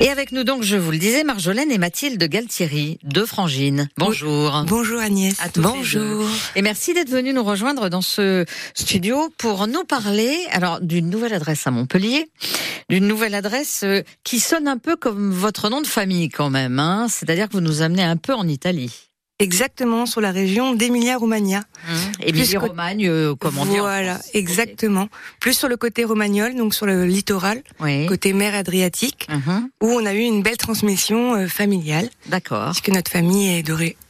Et avec nous donc, je vous le disais, Marjolaine et Mathilde Galtieri, deux frangines. Bonjour. Bonjour Agnès. À tous Bonjour. Et merci d'être venu nous rejoindre dans ce studio pour nous parler alors d'une nouvelle adresse à Montpellier, d'une nouvelle adresse euh, qui sonne un peu comme votre nom de famille quand même. Hein C'est-à-dire que vous nous amenez un peu en Italie. Exactement sur la région d'Emilia-Romagna. Émilie-Romagne, euh, comment dire Voilà, exactement. Plus sur le côté romagnol, donc sur le littoral, Oui. côté mer Adriatique, Mhm. où on a eu une belle transmission euh, familiale, D'accord. puisque notre famille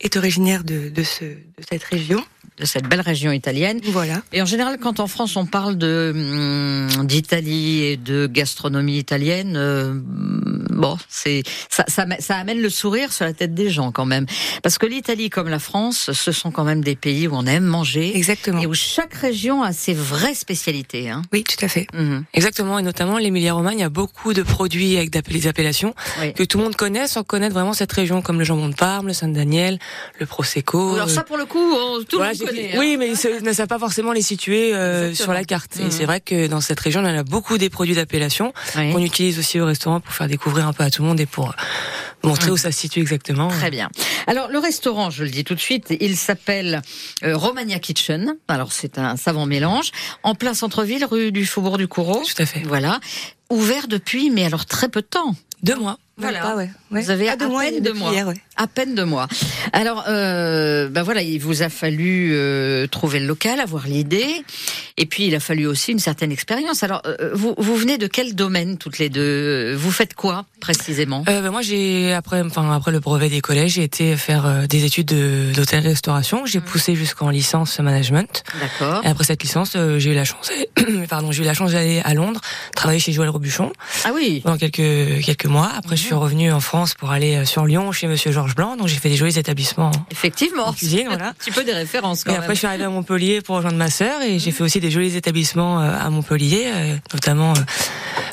est, originaire de, de, ce, de cette région. De cette belle région italienne. Voilà. Et en général, quand en France on parle de hum, d'Italie et de gastronomie italienne, euh, bon, c'est ça, ça, ça amène le sourire sur la tête des gens quand même, parce que l'Italie comme la France, ce sont quand même des pays où on aime manger Exactement. et où chaque région a ses vraies spécialités. Hein. Oui, tout à fait. Mhm. Exactement, et notamment l'Emilia-Romagne, il y a beaucoup de produits avec des appellations Oui. que tout le monde connaît sans connaître vraiment cette région, comme le jambon de Parme, le Saint-Daniel, le Prosecco. Alors euh, ça, pour le coup, on- tout voilà, le monde connaît. hein. Oui, mais ils se- ne savent pas forcément les situer euh, sur la carte. Mhm. Et c'est vrai que dans cette région, on a beaucoup des produits d'appellation Oui. qu'on utilise aussi au restaurant pour faire découvrir un peu à tout le monde et pour euh, montrer où ça se situe exactement. Très bien. Alors le restaurant, je le dis tout de suite, il s'appelle euh, Romagna Kitchen. Alors c'est un savant mélange en plein centre-ville, rue du Faubourg du Coureau. Tout à fait. Voilà. Ouvert depuis, mais alors très peu de temps. Deux mois. Voilà. Pas, ouais. Ouais. Vous avez à peine deux mois. hier, ouais. À peine deux mois. Alors, euh, ben voilà, il vous a fallu euh, trouver le local, avoir l'idée, et puis il a fallu aussi une certaine expérience. Alors, euh, vous, vous venez de quel domaine toutes les deux? Vous faites quoi précisément? Euh, ben moi, j'ai après, enfin après le brevet des collèges, j'ai été faire euh, des études de- d'hôtellerie-restauration. J'ai poussé jusqu'en licence management. D'accord. Et après cette licence, euh, j'ai eu la chance, pardon, j'ai eu la chance d'aller à Londres, travailler chez Joël Robuchon Ah oui. pendant quelques quelques mois. Après, Mhm. Suis revenu en France pour aller euh, sur Lyon chez Monsieur Georges Blanc. Donc, j'ai fait des jolis établissements. Effectivement. En cuisine, voilà. Un petit peu des références quand Et même. après, je suis arrivée à Montpellier pour rejoindre ma sœur et j'ai fait aussi des jolis établissements euh, à Montpellier, euh, notamment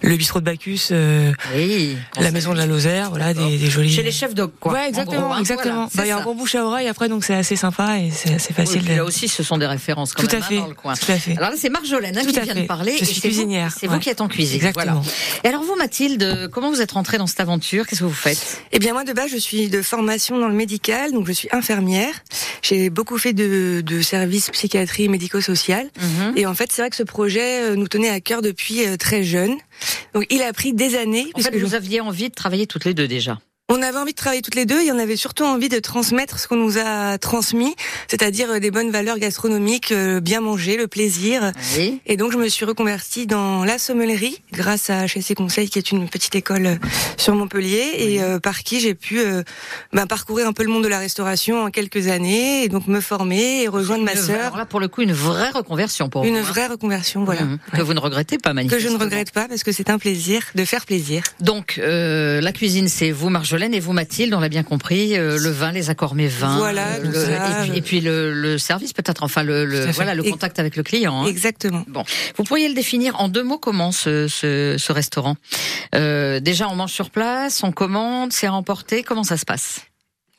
le bistrot de Bacchus, euh, Oui. la maison de la Lozère, voilà, des, des jolis. Chez les chefs d'og, quoi. Ouais, en exactement, gros, hein. exactement. Voilà, bah, il y a un bon bouche à oreille après, donc c'est assez sympa et c'est assez. Oui, facile. de- là aussi, ce sont des références quand Tout même à hein, fait, dans le coin. tout à fait. Alors là, c'est Marjolaine hein, qui vient fait. de parler. Je suis cuisinière, C'est vous ouais. qui êtes en cuisine. Exactement. Voilà. Et alors vous, Mathilde, comment vous êtes rentrée dans cette aventure? Qu'est-ce que vous faites? Eh bien moi de base je suis de formation dans le médical, donc je suis infirmière. J'ai beaucoup fait de, de services psychiatrie médico-social. Mhm. Et en fait c'est vrai que ce projet euh, nous tenait à cœur depuis euh, très jeune. Donc il a pris des années. En fait, je- vous aviez envie de travailler toutes les deux déjà. On avait envie de travailler toutes les deux et on avait surtout envie de transmettre ce qu'on nous a transmis, c'est-à-dire euh, des bonnes valeurs gastronomiques, euh, bien manger, le plaisir. Oui. Et donc je me suis reconvertie dans la sommellerie grâce à HSC Conseil qui est une petite école euh, sur Montpellier et euh, par qui j'ai pu euh, ben, parcourir un peu le monde de la restauration en quelques années et donc me former et rejoindre ma Une- sœur. Alors là, pour le coup, une vraie reconversion pour Une vous. hein. vraie reconversion, voilà. Mhm. Que vous ne regrettez pas, Que manifestement. je ne regrette pas parce que c'est un plaisir de faire plaisir. Donc, euh, la cuisine, c'est vous, Marjolaine, et vous, Mathilde, on l'a bien compris. euh, le vin, les accords vins. Voilà, euh, tout le- ça. et, puis, et puis le, le service, peut-être. Enfin, le, le- voilà, le contact avec le client. hein. Exactement. Bon, vous pourriez le définir en deux mots comment ce, ce, ce restaurant? Euh, Déjà, on mange sur place, on commande, c'est à emporter. Comment ça se passe?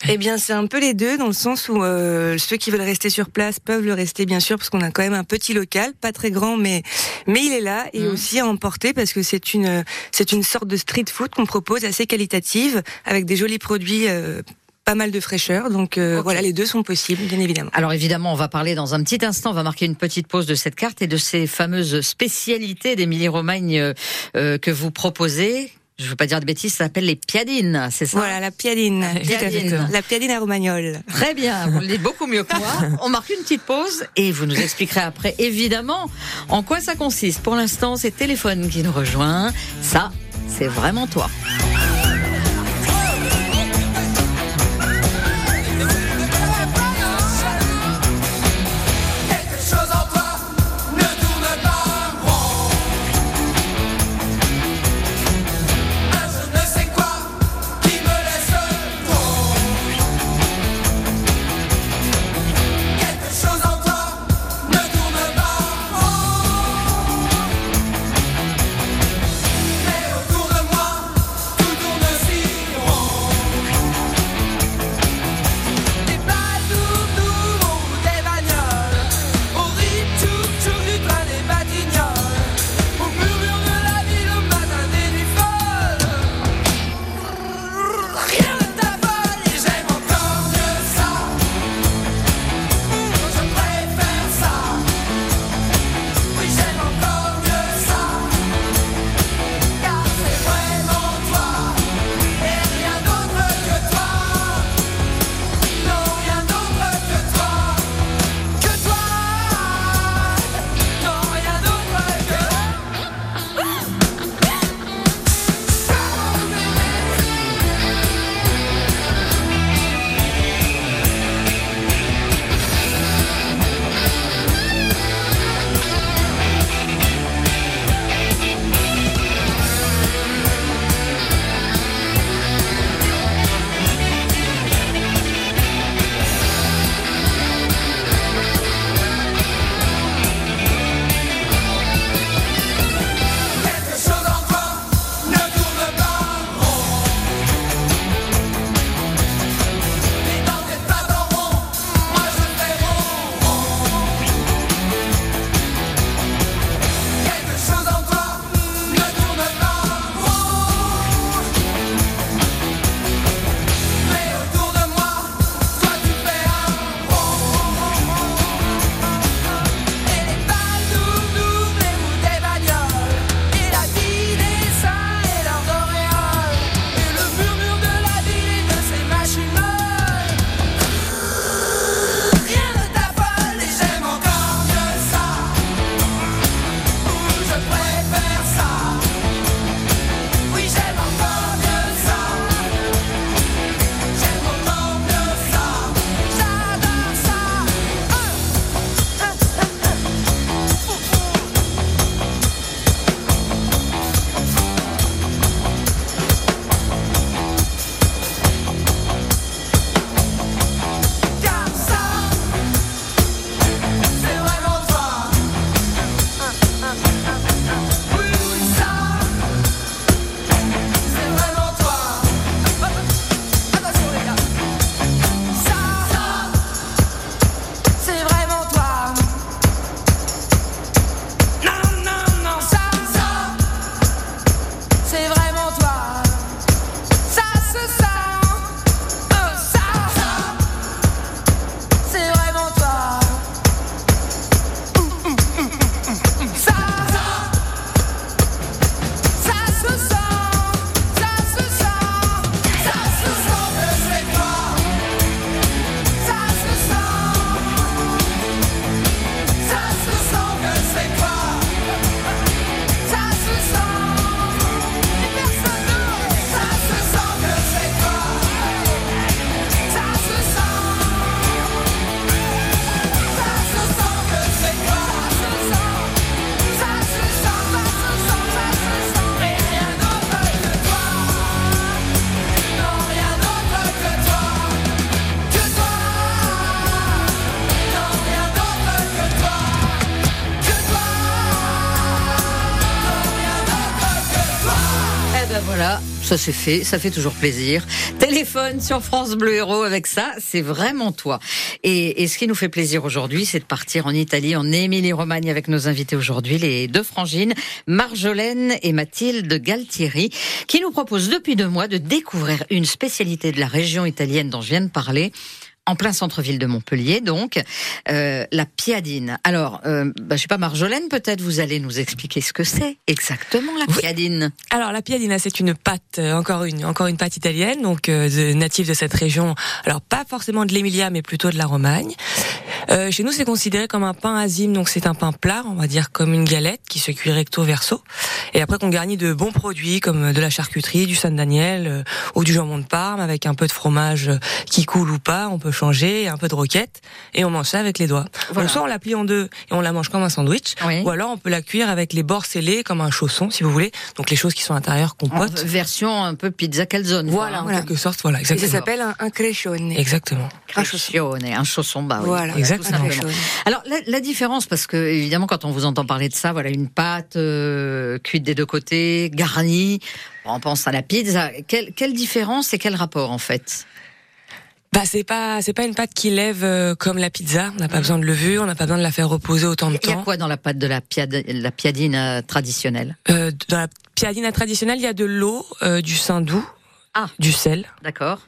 Eh bien, c'est un peu les deux, dans le sens où euh, ceux qui veulent rester sur place peuvent le rester, bien sûr, parce qu'on a quand même un petit local, pas très grand, mais mais il est là, et Mhm. aussi à emporter, parce que c'est une c'est une sorte de street food qu'on propose assez qualitative, avec des jolis produits. euh, pas mal de fraîcheur, donc euh, voilà, les deux sont possibles, bien évidemment. Alors évidemment, on va parler dans un petit instant, on va marquer une petite pause de cette carte et de ces fameuses spécialités d'Émilie-Romagne euh, euh, que vous proposez. Je ne veux pas dire de bêtises, ça s'appelle les piadines, c'est ça Voilà, la piadine, La piadine. la piadine à romagnol. Très bien, vous le dites beaucoup mieux que moi. On marque une petite pause et vous nous expliquerez après, évidemment, en quoi ça consiste. Pour l'instant, c'est Téléphone qui nous rejoint. Ça, c'est vraiment toi. Ça c'est fait, ça fait toujours plaisir. Téléphone sur France Bleu Héros avec ça, c'est vraiment toi. Et, et ce qui nous fait plaisir aujourd'hui, c'est de partir en Italie, en Émilie-Romagne avec nos invités aujourd'hui, les deux frangines, Marjolaine et Mathilde Galtieri, qui nous proposent depuis deux mois de découvrir une spécialité de la région italienne dont je viens de parler en plein centre-ville de Montpellier, donc euh, la piadine. Alors, euh, bah, je sais pas, Marjolaine, peut-être vous allez nous expliquer ce que c'est exactement la Oui. piadine. Alors la piadina, c'est une pâte, euh, encore une, encore une pâte italienne, donc euh, de- native de cette région. Alors pas forcément de l'Emilia, mais plutôt de la Romagne. Euh, chez nous, c'est considéré comme un pain azime, donc c'est un pain plat, on va dire comme une galette qui se cuit recto verso, et après qu'on garnit de bons produits comme de la charcuterie, du San Daniel euh, ou du jambon de Parme avec un peu de fromage euh, qui coule ou pas, on peut changer, et un peu de roquette, et on mange ça avec les doigts. Voilà. Donc soit on la plie en deux et on la mange comme un sandwich, Oui. ou alors on peut la cuire avec les bords scellés comme un chausson, si vous voulez. Donc les choses qui sont à l'intérieur En compotent. version un peu pizza calzone. Voilà, hein. en Voilà. quelque sorte, voilà, Et ça exactement. s'appelle un, un crescione. Exactement. Un chausson. Un chausson bas. oui. Voilà, Exactement. Alors la, la différence, parce que évidemment quand on vous entend parler de ça, voilà une pâte euh, cuite des deux côtés, garnie, on pense à la pizza. Quelle, quelle différence et quel rapport en fait? Bah c'est pas c'est pas une pâte qui lève euh, comme la pizza. On n'a pas besoin de levure, on n'a pas besoin de la faire reposer autant de Il y a temps. quoi dans la pâte de la, piad- la piadine euh, traditionnelle? Euh, dans la piadina traditionnelle, il y a de l'eau, euh, du saindoux, Ah. du sel D'accord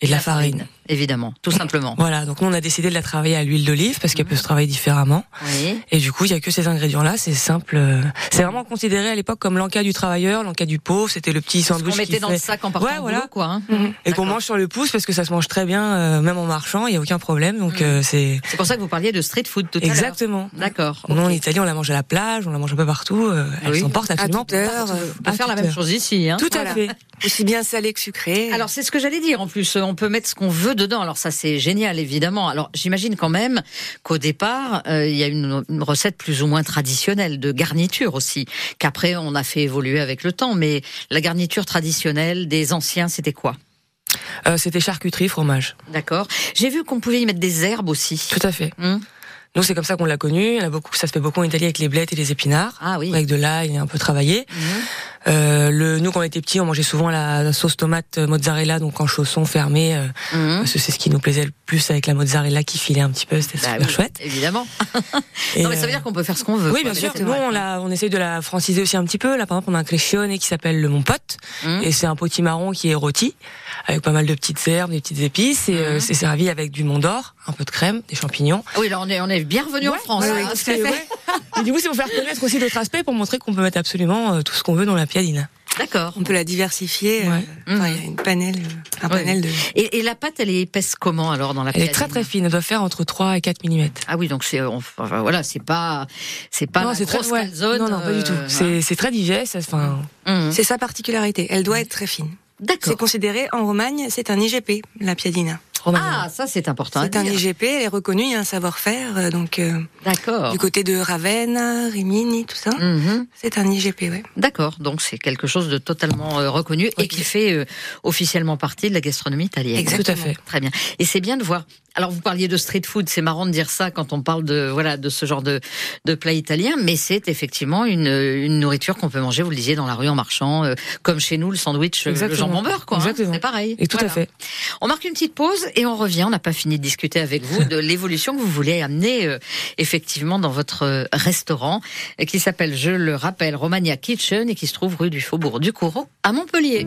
et de la farine. Évidemment, tout simplement. Voilà, donc nous on a décidé de la travailler à l'huile d'olive parce qu'elle peut se travailler différemment. Oui. Et du coup, il y a que ces ingrédients-là, c'est simple. euh, C'est vraiment considéré à l'époque comme l'enca du travailleur, l'enca du pauvre. C'était le petit sandwich qu'on mettait qui dans fait- le sac en partant Ouais, voilà. boulot, quoi. hein. et qu'on mange sur le pouce parce que ça se mange très bien, euh, même en marchant, il y a aucun problème. Donc Mhm. euh, c'est C'est pour ça que vous parliez de street food tout à l'heure. exactement. D'accord. Nous, en. Italie, on la mange à la plage, on la mange un peu partout. euh, elle Oui. s'emporte À absolument toute heure, partout. euh, On peut À faire la même chose ici. Hein. Tout Voilà. à fait. Aussi bien salé que sucré. Alors c'est ce que j'allais dire en plus, on peut mettre ce qu'on veut dedans. Alors ça c'est génial évidemment. Alors j'imagine quand même qu'au départ euh, il y a une, une recette plus ou moins traditionnelle de garniture aussi, qu'après on a fait évoluer avec le temps. Mais la garniture traditionnelle des anciens c'était quoi? Euh, C'était charcuterie, fromage. D'accord. J'ai vu qu'on pouvait y mettre des herbes aussi. Tout à fait. Hum Nous, c'est comme ça qu'on l'a connu. A beaucoup, ça se fait beaucoup en Italie avec les blettes et les épinards. Ah oui. Avec de l'ail un peu travaillé. Mhm. Euh, le, nous, quand on était petits, on mangeait souvent la, la sauce tomate euh, mozzarella, donc en chausson fermé, euh, Mhm. parce que c'est ce qui nous plaisait le plus avec la mozzarella qui filait un petit peu. C'était Bah super oui, chouette. Évidemment. Non mais ça veut euh, dire qu'on peut faire ce qu'on veut. Oui, bien sûr. Nous, vrai. on, l'a, on essaye de la franciser aussi un petit peu. Là, par exemple, on a un crescione qui s'appelle le Mon Pote. Hum. Et c'est un potimarron qui est rôti, avec pas mal de petites herbes, des petites épices. Et euh, Mhm. c'est servi avec du Mont d'Or, un peu de crème, des champignons. Ah Oui là on est on est bien revenu en France. ouais, hein, ouais. Et du coup, c'est pour faire connaître aussi d'autres aspects, pour montrer qu'on peut mettre absolument tout ce qu'on veut dans la piadine. D'accord. On peut la diversifier. euh, Ouais. enfin, Mhm. il y a une panel, un Ouais. panel de. Et, et la pâte elle est épaisse comment alors dans la Elle est très très fine, elle doit faire entre 3 et 4 mm. Ah oui, donc c'est enfin, voilà, c'est pas c'est pas la c'est grosse ouais. calzone. Non, non, pas du tout. euh, C'est c'est très digeste. Enfin. Hum. C'est sa particularité. Elle doit être très fine. C'est D'accord. considéré en Romagne, c'est un IGP, la piadina. Ah, ça c'est important. C'est un. IGP, elle est reconnue, il y a un savoir-faire. euh, Donc, euh, D'accord. du côté de Ravenne, Rimini, tout ça, Mhm. c'est un IGP, ouais. D'accord. Donc c'est quelque chose de totalement euh, reconnu et Oui. qui fait euh, officiellement partie de la gastronomie italienne. Exactement. tout à fait. Très bien. Et c'est bien de voir. Alors vous parliez de street food, c'est marrant de dire ça quand on parle de voilà de ce genre de de plat italien, mais c'est effectivement une une nourriture qu'on peut manger, vous le disiez, dans la rue en marchant, euh, comme chez nous le sandwich, euh, le jambon beurre, quoi. hein. C'est pareil. Et tout Voilà. à fait. On marque une petite pause et on revient. On n'a pas fini de discuter avec vous de l'évolution que vous voulez amener euh, effectivement dans votre restaurant qui s'appelle, je le rappelle, Romania Kitchen et qui se trouve rue du Faubourg du Coureau à Montpellier.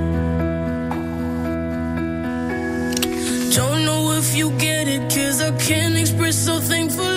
If you get it, cause I can't express how thankful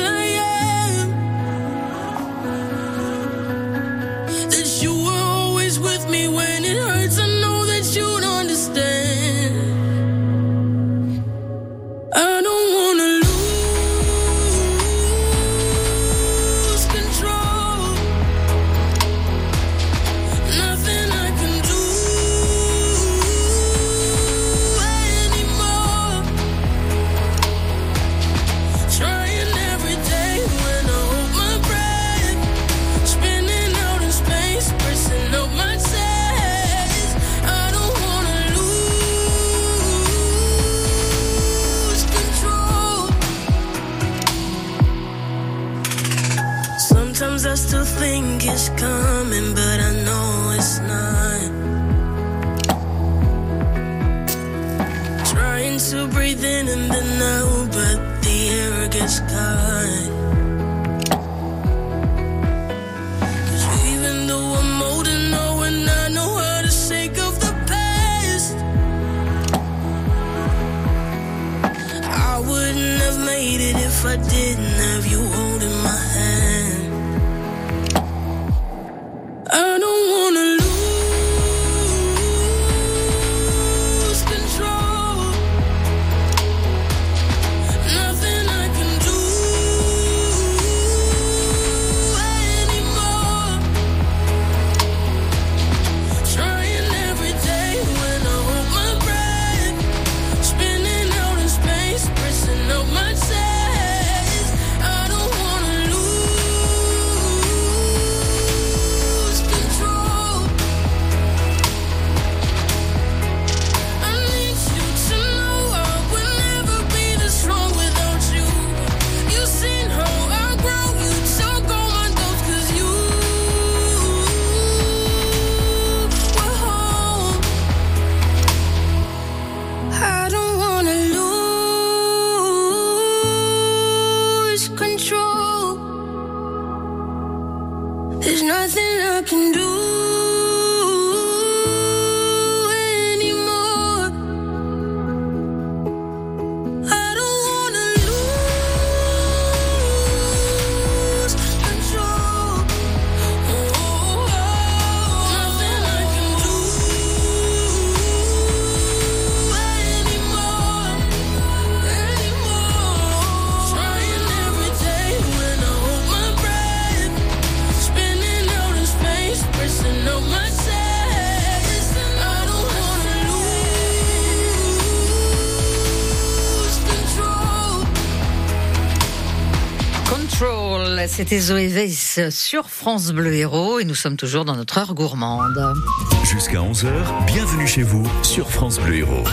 c'était Zoé Weiss sur France Bleu Héros et nous sommes toujours dans notre heure gourmande. Jusqu'à 11h, bienvenue chez vous sur France Bleu Héros.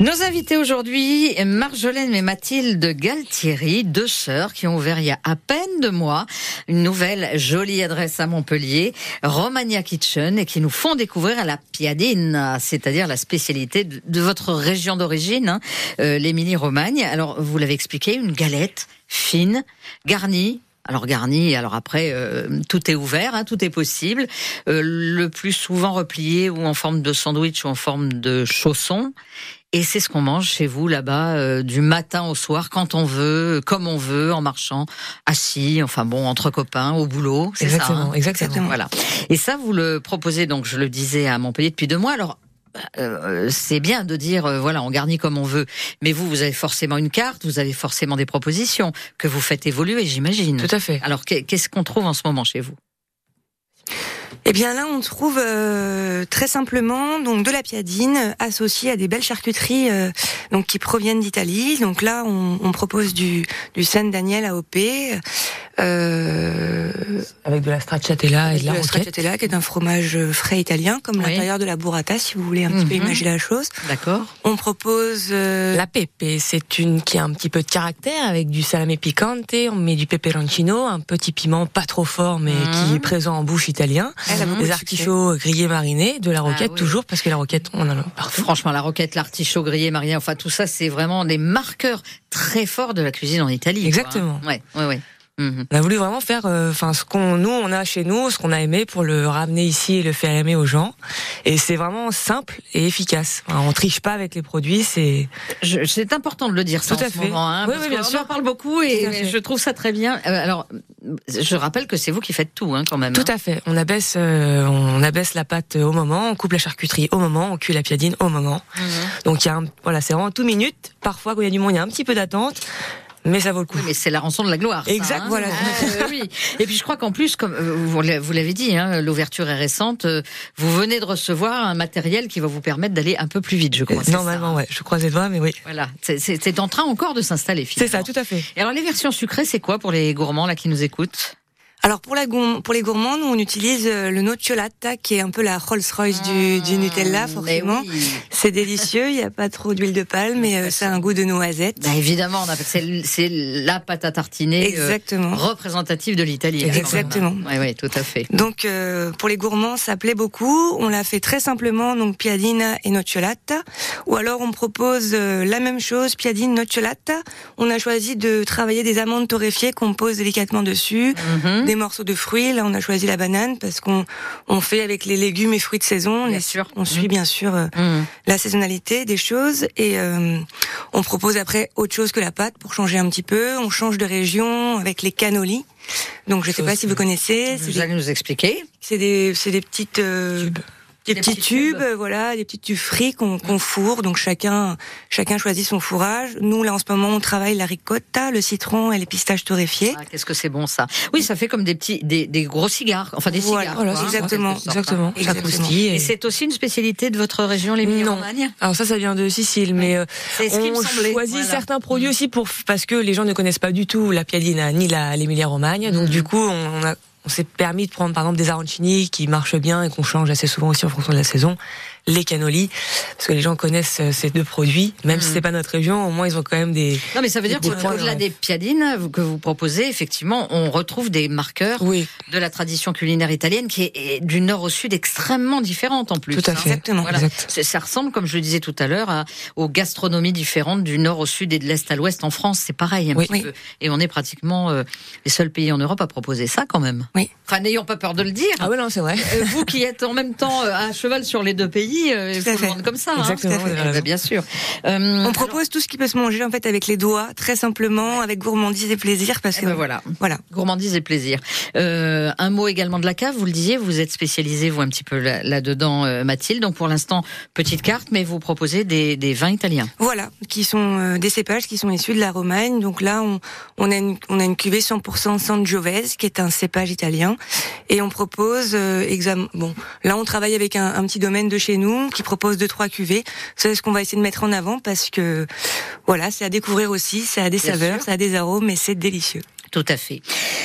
Nos invités aujourd'hui, Marjolaine et Mathilde Galtieri, deux sœurs qui ont ouvert il y a à peine deux mois une nouvelle jolie adresse à Montpellier, Romagna Kitchen, et qui nous font découvrir la piadine, c'est-à-dire la spécialité de, votre région d'origine, hein, euh, l'Émilie-Romagne. Alors, vous l'avez expliqué, une galette fine, garnie alors garni, alors après euh, tout est ouvert, hein, tout est possible. Euh, le plus souvent replié ou en forme de sandwich ou en forme de chausson. Et c'est ce qu'on mange chez vous là-bas euh, du matin au soir, quand on veut, comme on veut, en marchant, assis, enfin bon, entre copains, au boulot. C'est ça. Exactement, hein exactement. Voilà. Et ça, vous le proposez donc, je le disais à Montpellier depuis deux mois. Alors. Euh, c'est bien de dire euh, voilà on garnit comme on veut. Mais vous vous avez forcément une carte vous avez forcément des propositions que vous faites évoluer j'imagine. Tout à fait. alors qu'est- qu'est-ce qu'on trouve en ce moment chez vous? Eh bien là, on trouve euh, très simplement donc de la piadine associée à des belles charcuteries euh, donc qui proviennent d'Italie. Donc là, on, on propose du du San Daniel AOP, euh, Avec de la stracciatella et de la roquette. stracciatella qui est un fromage frais italien, comme Oui. l'intérieur de la burrata, si vous voulez un petit peu Mhm. imaginer la chose. d'accord On propose euh, La pepe, c'est une qui a un petit peu de caractère avec du salame picante, on met du peperoncino, un petit piment pas trop fort mais Mhm. qui est présent en bouche italien, elle des de artichauts grillés marinés, de la roquette oui. toujours parce que la roquette on en a partout. Franchement, la roquette, l'artichaut grillé, Maria, enfin tout ça, c'est vraiment des marqueurs très forts de la cuisine en Italie. quoi, Exactement. hein. Ouais, ouais, ouais. Mhm. On a voulu vraiment faire, euh, enfin ce qu'on nous on a chez nous, ce qu'on a aimé pour le ramener ici et le faire aimer aux gens. Et c'est vraiment simple et efficace. Enfin, on triche pas avec les produits, c'est Je- C'est important de le dire ça Tout à en ce fait. moment, hein, Oui, parce oui, bien sûr. en parle beaucoup et je trouve ça très bien. Euh, alors, je rappelle que c'est vous qui faites tout, hein, quand même. tout hein. à fait. On abaisse, euh, on abaisse la pâte au moment, on coupe la charcuterie au moment, on cuit la piadine au moment. Mhm. Donc il y a un, voilà, c'est vraiment tout minute. Parfois quand il y a du monde, il y a un petit peu d'attente, mais ça vaut le coup. Oui, mais c'est la rançon de la gloire. ça, Exact, hein. voilà. Euh, oui. Et puis je crois qu'en plus, comme euh, vous l'a- vous l'avez dit, hein, l'ouverture est récente. euh, Vous venez de recevoir un matériel qui va vous permettre d'aller un peu plus vite, je crois. Normalement, ça, hein. ouais. Je croise les doigts, mais oui. Voilà, c'est- en train encore de s'installer. C'est ça, tout à fait. Et alors les versions sucrées, c'est quoi pour les gourmands là qui nous écoutent? Alors pour, la pour les gourmands, nous on utilise euh, le nocciolata qui est un peu la Rolls-Royce du, du Nutella, forcément. Oui. C'est délicieux, il n'y a pas trop d'huile de palme, mais euh, ça a un goût de noisette. Bah, évidemment, c'est la pâte à tartiner euh, Exactement. représentative de l'Italie. Exactement. Oui, oui, tout à fait. Donc euh, pour les gourmands, ça plaît beaucoup. On l'a fait très simplement, donc piadina et nocciolata. Ou alors on propose la même chose, piadine, nocciolata. On a choisi de travailler des amandes torréfiées qu'on pose délicatement dessus, Mhm. Des morceaux de fruits. Là, on a choisi la banane parce qu'on on fait avec les légumes et fruits de saison. Bien Les- sûr. On suit Mhm. bien sûr euh, Mhm. la saisonnalité des choses et euh, on propose après autre chose que la pâte pour changer un petit peu. On change de région avec les cannolis. Donc je sais Chose pas si vous connaissez. Vous des, allez nous expliquer. c'est des, c'est des petites euh. Des, Des petits petits tubes, tubes. voilà, des petits tubes frits qu'on qu'on fourre. Donc chacun chacun choisit son fourrage. Nous là en ce moment on travaille la ricotta, le citron et les pistaches torréfiées. Ah, Qu'est-ce que c'est bon ça Oui, ça fait comme des petits, des, des gros cigares, enfin des Voilà, cigares. voilà, quoi, exactement, sorte, Exactement. hein. Et Et c'est aussi une spécialité de votre région, les Non. Romagne Alors ça, ça vient de Sicile, mais euh, ce on choisit voilà. certains produits aussi pour parce que les gens ne connaissent pas du tout la piadina ni la l'Emilia Romagna. Donc Mhm. du coup, on, on a on s'est permis de prendre par exemple des arancini qui marchent bien et qu'on change assez souvent aussi en fonction de la saison, les cannolis parce que les gens connaissent euh, ces deux produits, même si Mhm. c'est pas notre région, au moins ils ont quand même des Non, mais ça veut dire Des qu'au-delà points, ouais. des piadines que vous proposez, effectivement, on retrouve des marqueurs oui, de la tradition culinaire italienne qui est du nord au sud extrêmement différente en plus. tout à hein. fait. Exactement. Voilà. Exact. Ça ressemble, comme je le disais tout à l'heure, aux gastronomies différentes du nord au sud et de l'est à l'ouest en France. C'est pareil un Oui. petit Oui. peu. Et on est pratiquement euh, les seuls pays en Europe à proposer ça quand même. Oui. Enfin, n'ayons pas peur de le dire. Ah ouais non, c'est vrai. Euh, vous qui êtes en même temps euh, à cheval sur les deux pays, euh, Tout à le fait. comme ça. Exactement, Hein. Eh ben, bien sûr. Euh, On propose tout ce qui peut se manger en fait avec les doigts, très simplement, avec gourmandise et plaisir, parce eh que ben voilà. voilà. Gourmandise et plaisir. Euh, un mot également de la cave, vous le disiez, vous êtes spécialisé, vous, un petit peu là- là-dedans, euh, Mathilde. Donc pour l'instant, petite carte, mais vous proposez des, des vins italiens. Voilà, qui sont euh, des cépages qui sont issus de la Romagne. Donc là, on, on a une on a une cuvée 100% Sangiovese, qui est un cépage italien, et on propose euh, exam- bon là on travaille avec un, un petit domaine de chez nous qui propose deux trois cuvées. C'est ce qu'on va essayer de mettre en avant parce que voilà, c'est à découvrir aussi, ça a des Bien saveurs, sûr. ça a des arômes, et c'est délicieux. Tout à fait.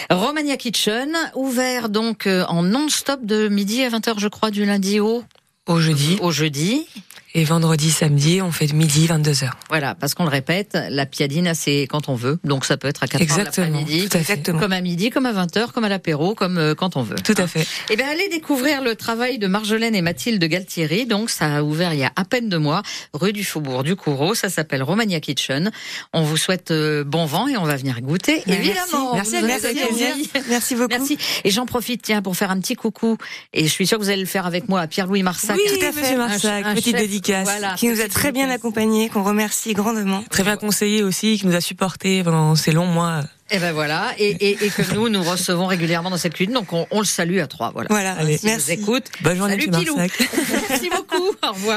Romania Kitchen, ouvert donc euh, en non-stop de midi à 20h, je crois, du lundi au, Au jeudi au jeudi. Et vendredi, samedi, on fait de midi 22h. Voilà, parce qu'on le répète, la piadine, c'est quand on veut. Donc ça peut être à 4h Exactement. l'après-midi. Comme à midi, comme à 20h, comme à l'apéro, comme euh, quand on veut. Tout à fait. Eh bien, allez découvrir le travail de Marjolaine et Mathilde Galtieri. Donc, ça a ouvert il y a à peine deux mois, rue du Faubourg du Courreau. Ça s'appelle Romania Kitchen. On vous souhaite euh, bon vent et on va venir goûter. Merci. Évidemment. Merci, merci, envie. Merci beaucoup. Merci. Et j'en profite, tiens, pour faire un petit coucou. Et je suis sûre que vous allez le faire avec moi à Pierre-Louis Marsac. Oui, tout à fait. Marsac, petite chef, voilà. Qui nous a très bien accompagnés, qu'on remercie grandement. Très bien conseillé aussi, qui nous a supporté pendant ces longs mois. Et ben voilà. Et, et, et que nous, nous recevons régulièrement dans cette cuisine. Donc, on, on le salue à trois. Voilà. Voilà, Allez. Nous merci. écoute. Bonne journée, Salut, Pilou. Merci beaucoup. Au revoir.